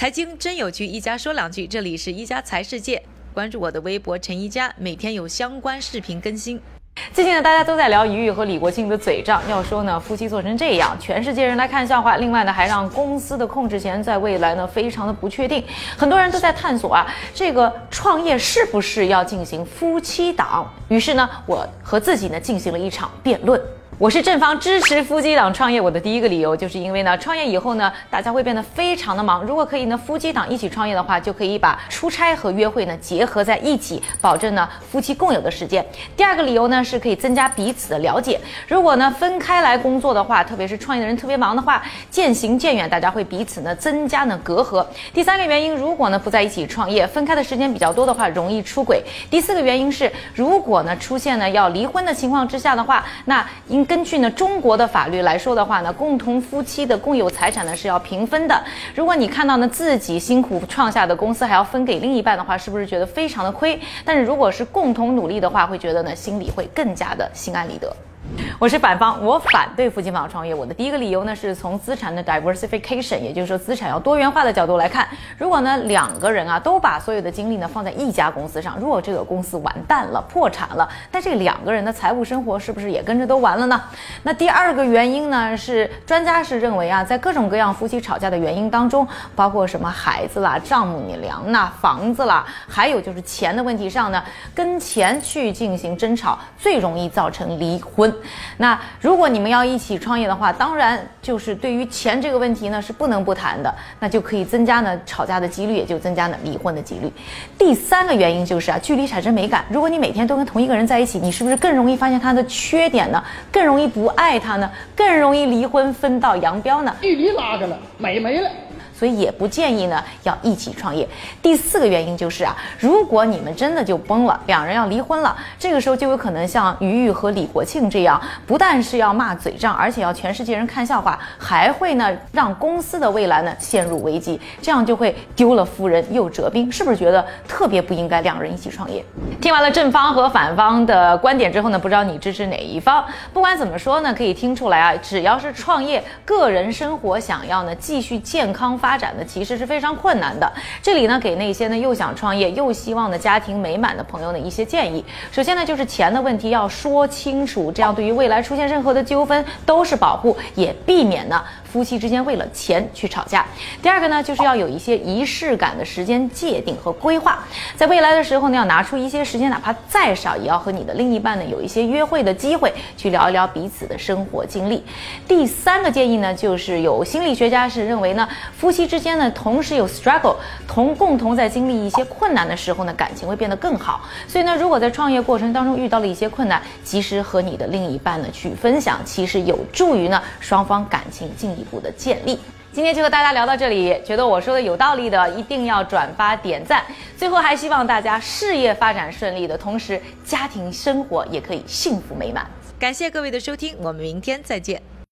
财经真有趣，一家说两句。这里是一家财世界，关注我的微博陈一家，每天有相关视频更新。最近呢，大家都在聊于宇和李国庆的嘴仗，要说呢，夫妻做成这样，全世界人来看笑话。另外呢，还让公司的控制权在未来呢非常的不确定。很多人都在探索啊，这个创业是不是要进行夫妻档？于是呢，我和自己呢进行了一场辩论。我是正方支持夫妻档创业，我的第一个理由就是因为呢，创业以后呢，大家会变得非常的忙。如果可以呢，夫妻档一起创业的话，就可以把出差和约会呢结合在一起，保证呢夫妻共有的时间。第二个理由呢，是可以增加彼此的了解。如果呢分开来工作的话，特别是创业的人特别忙的话，渐行渐远，大家会彼此呢增加呢隔阂。第三个原因，如果呢不在一起创业，分开的时间比较多的话，容易出轨。第四个原因是，如果呢出现呢要离婚的情况之下的话，那应。根据呢中国的法律来说的话呢，共同夫妻的共有财产呢是要平分的。如果你看到呢自己辛苦创下的公司还要分给另一半的话，是不是觉得非常的亏？但是如果是共同努力的话，会觉得呢心里会更加的心安理得。我是反方，我反对夫妻档创业。我的第一个理由呢，是从资产的 diversification，也就是说资产要多元化的角度来看。如果呢两个人啊都把所有的精力呢放在一家公司上，如果这个公司完蛋了、破产了，那这两个人的财务生活是不是也跟着都完了呢？那第二个原因呢，是专家是认为啊，在各种各样夫妻吵架的原因当中，包括什么孩子啦、丈母娘呐、房子啦，还有就是钱的问题上呢，跟钱去进行争吵，最容易造成离婚。那如果你们要一起创业的话，当然就是对于钱这个问题呢是不能不谈的，那就可以增加呢吵架的几率，也就增加呢离婚的几率。第三个原因就是啊，距离产生美感。如果你每天都跟同一个人在一起，你是不是更容易发现他的缺点呢？更容易不爱他呢？更容易离婚分道扬镳呢？距离拉开了，美没了。所以也不建议呢要一起创业。第四个原因就是啊，如果你们真的就崩了，两人要离婚了，这个时候就有可能像于玉和李国庆这样，不但是要骂嘴仗，而且要全世界人看笑话，还会呢让公司的未来呢陷入危机，这样就会丢了夫人又折兵，是不是觉得特别不应该两人一起创业？听完了正方和反方的观点之后呢，不知道你支持哪一方？不管怎么说呢，可以听出来啊，只要是创业，个人生活想要呢继续健康发。发展的其实是非常困难的。这里呢，给那些呢又想创业又希望呢家庭美满的朋友呢一些建议。首先呢，就是钱的问题要说清楚，这样对于未来出现任何的纠纷都是保护，也避免呢。夫妻之间为了钱去吵架。第二个呢，就是要有一些仪式感的时间界定和规划，在未来的时候呢，要拿出一些时间，哪怕再少，也要和你的另一半呢有一些约会的机会，去聊一聊彼此的生活经历。第三个建议呢，就是有心理学家是认为呢，夫妻之间呢同时有 struggle，同共同在经历一些困难的时候呢，感情会变得更好。所以呢，如果在创业过程当中遇到了一些困难，及时和你的另一半呢去分享，其实有助于呢双方感情进。一步的建立，今天就和大家聊到这里，觉得我说的有道理的，一定要转发点赞。最后还希望大家事业发展顺利的同时，家庭生活也可以幸福美满。感谢各位的收听，我们明天再见。